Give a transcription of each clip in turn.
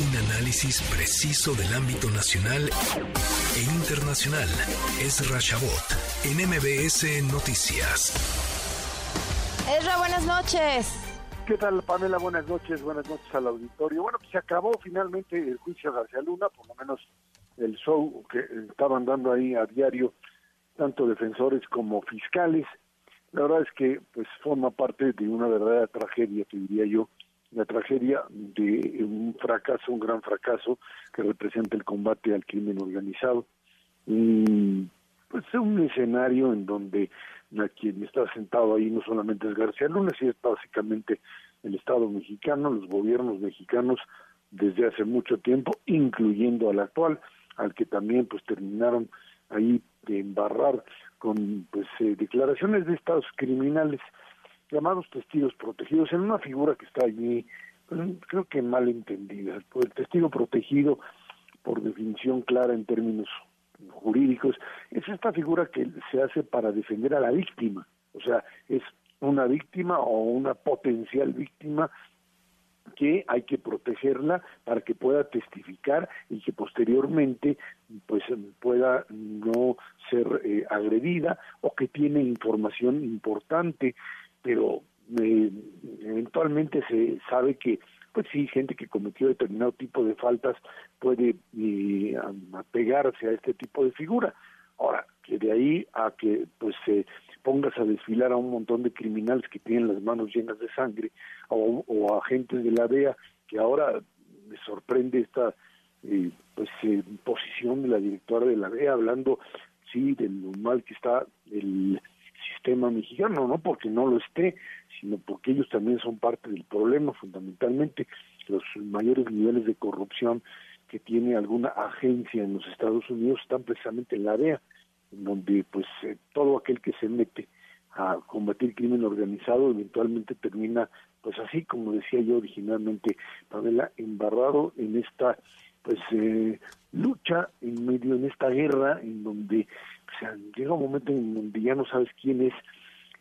Un análisis preciso del ámbito nacional e internacional. Es Rashabot en MBS Noticias. Ezra, buenas noches. ¿Qué tal, Pamela? Buenas noches, buenas noches al auditorio. Bueno, pues se acabó finalmente el juicio de García Luna, por lo menos el show que estaban dando ahí a diario tanto defensores como fiscales. La verdad es que pues forma parte de una verdadera tragedia, te diría yo, la tragedia de un fracaso, un gran fracaso que representa el combate al crimen organizado. Y, pues es un escenario en donde a quien está sentado ahí no solamente es García Luna, sino es básicamente el Estado mexicano, los gobiernos mexicanos desde hace mucho tiempo, incluyendo al actual, al que también pues terminaron ahí de embarrar con pues eh, declaraciones de estados criminales llamados testigos protegidos en una figura que está allí pues, creo que mal entendida el testigo protegido por definición clara en términos jurídicos es esta figura que se hace para defender a la víctima o sea es una víctima o una potencial víctima que hay que protegerla para que pueda testificar y que posteriormente pues pueda no ser eh, agredida o que tiene información importante pero eh, eventualmente se sabe que pues sí gente que cometió determinado tipo de faltas puede eh, apegarse a este tipo de figura. Ahora que de ahí a que pues se pongas a desfilar a un montón de criminales que tienen las manos llenas de sangre o, o agentes de la DEA que ahora me sorprende esta eh, pues eh, posición de la directora de la DEA hablando sí de lo mal que está el sistema mexicano no porque no lo esté sino porque ellos también son parte del problema fundamentalmente los mayores niveles de corrupción que tiene alguna agencia en los Estados Unidos están precisamente en la DEA donde pues eh, todo aquel que se mete a combatir crimen organizado eventualmente termina pues así como decía yo originalmente Pamela embarrado en esta pues eh, lucha en medio en esta guerra en donde o sea, llega un momento en donde ya no sabes quién es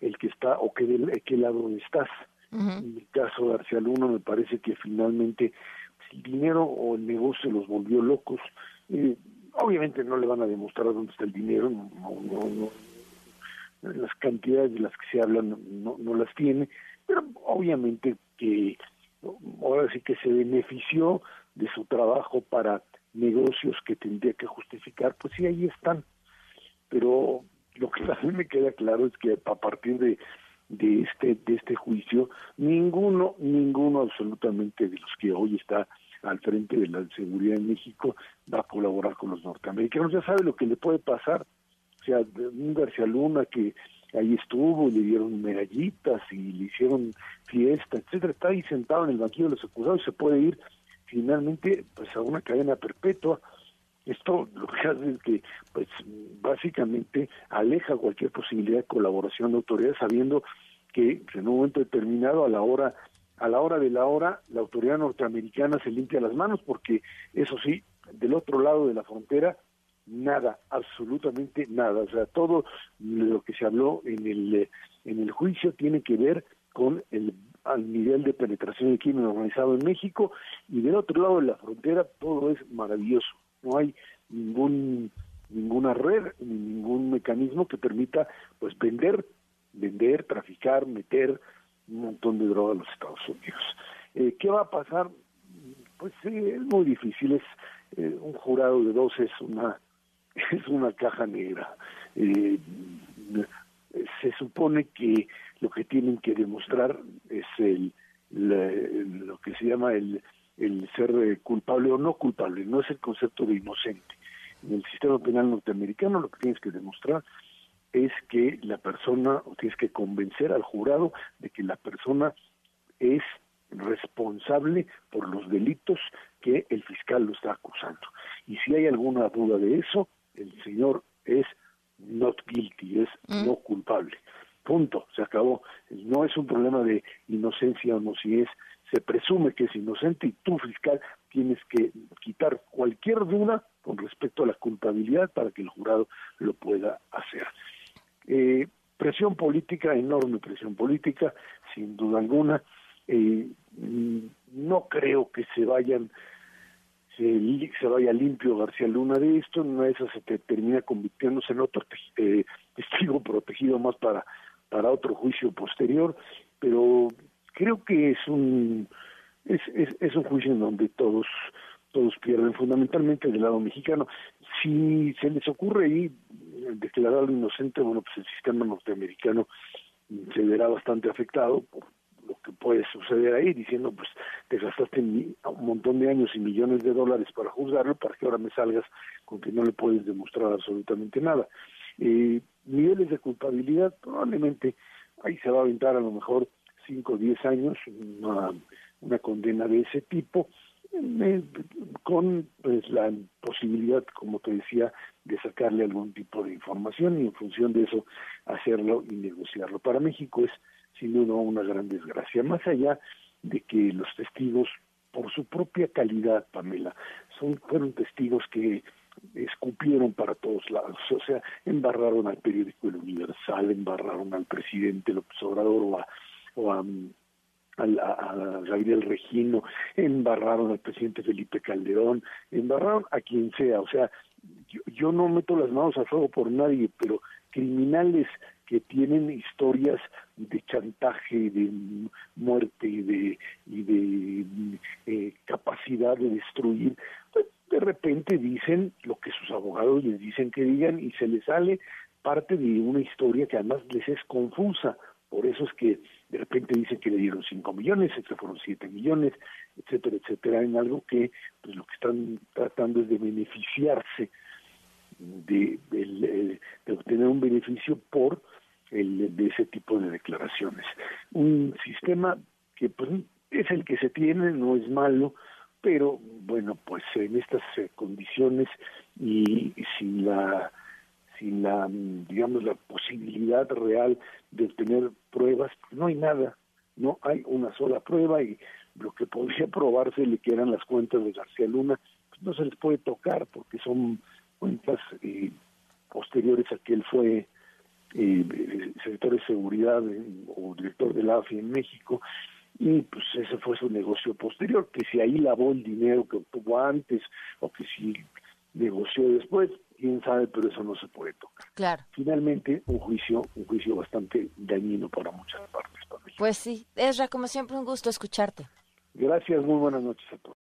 el que está o qué, de qué lado estás. En el caso de García Luna me parece que finalmente pues, el dinero o el negocio los volvió locos. Eh, obviamente no le van a demostrar dónde está el dinero, no, no, las cantidades de las que se hablan no, no las tiene, pero obviamente que ahora sí que se benefició de su trabajo para negocios que tendría que justificar, pues sí, ahí están. Pero lo que a mí me queda claro es que a partir de, de este de este juicio, ninguno, ninguno absolutamente de los que hoy está al frente de la seguridad en México va a colaborar con los norteamericanos. Ya sabe lo que le puede pasar. O sea, un García Luna que ahí estuvo, le dieron medallitas y le hicieron fiesta, etcétera, está ahí sentado en el banquillo de los acusados y se puede ir finalmente pues a una cadena perpetua. Esto lo que hace es que pues básicamente aleja cualquier posibilidad de colaboración de autoridades sabiendo que en un momento determinado a la hora a la hora de la hora la autoridad norteamericana se limpia las manos porque eso sí, del otro lado de la frontera nada, absolutamente nada, o sea, todo lo que se habló en el en el juicio tiene que ver con el al nivel de penetración del crimen organizado en México y del otro lado de la frontera todo es maravilloso, no hay ningún ninguna red ni ningún mecanismo que permita pues vender vender, traficar, meter un montón de droga a los Estados Unidos. Eh, ¿Qué va a pasar? Pues eh, es muy difícil, es eh, un jurado de dos es una es una caja negra. se supone que lo que tienen que demostrar es el lo que se llama el el ser culpable o no culpable, no es el concepto de inocente. En el sistema penal norteamericano lo que tienes que demostrar es que la persona, o tienes que convencer al jurado de que la persona es responsable por los delitos que el fiscal lo está acusando. Y si hay alguna duda de eso, el señor es not guilty, es mm. no culpable. Punto, se acabó. No es un problema de inocencia o no, si es, se presume que es inocente y tú, fiscal, tienes que quitar cualquier duda con respecto a la culpabilidad para que el jurado lo pueda hacer. Eh, presión política, enorme presión política, sin duda alguna. Eh, no creo que se vayan se, vaya limpio García Luna de esto, no de se termina convirtiéndose en otro eh, testigo protegido más para, para otro juicio posterior, pero creo que es un es, es, un juicio en donde todos todos pierden, fundamentalmente del lado mexicano. Si se les ocurre ahí declararlo inocente, bueno, pues el sistema norteamericano se verá bastante afectado por lo que puede suceder ahí, diciendo, pues te gastaste un montón de años y millones de dólares para juzgarlo, para que ahora me salgas con que no le puedes demostrar absolutamente nada. Eh, niveles de culpabilidad, probablemente ahí se va a aventar a lo mejor 5 o 10 años, una, una condena de ese tipo, con pues, la posibilidad, como te decía, de sacarle algún tipo de información y en función de eso hacerlo y negociarlo. Para México es sin duda una gran desgracia, más allá de que los testigos, por su propia calidad, Pamela, son fueron testigos que escupieron para todos lados, o sea, embarraron al periódico El Universal, embarraron al presidente López Obrador o a, o a a, Gabriel Regino, embarraron al presidente Felipe Calderón, embarraron a quien sea, o sea, yo, yo no meto las manos a fuego por nadie, pero criminales que tienen historias de chantaje, de muerte y de, y de eh, capacidad de destruir, pues de repente dicen lo que sus abogados les dicen que digan y se les sale parte de una historia que además les es confusa. Por eso es que de repente dicen que le dieron 5 millones, que fueron 7 millones, etcétera, etcétera, en algo que pues lo que están tratando es de beneficiarse, de, de, obtener un beneficio por el, de ese tipo de declaraciones. Un sistema que pues es el que se tiene, no es malo, pero bueno, pues en estas eh, condiciones y sin la sin la, digamos, la posibilidad real de obtener pruebas, no hay nada, no hay una sola prueba y lo que podría probarse le que eran las cuentas de García Luna, pues no se les puede tocar porque son cuentas eh, posteriores a que él fue eh, secretario de seguridad o director de la AFI en México y pues ese fue su negocio posterior, que si ahí lavó el dinero que obtuvo antes o que si negoció después, quién sabe, pero eso no se puede tocar. Claro. Finalmente, un juicio, un juicio bastante dañino para muchas partes. Pues sí, Esra, como siempre, un gusto escucharte. Gracias, muy buenas noches a todos.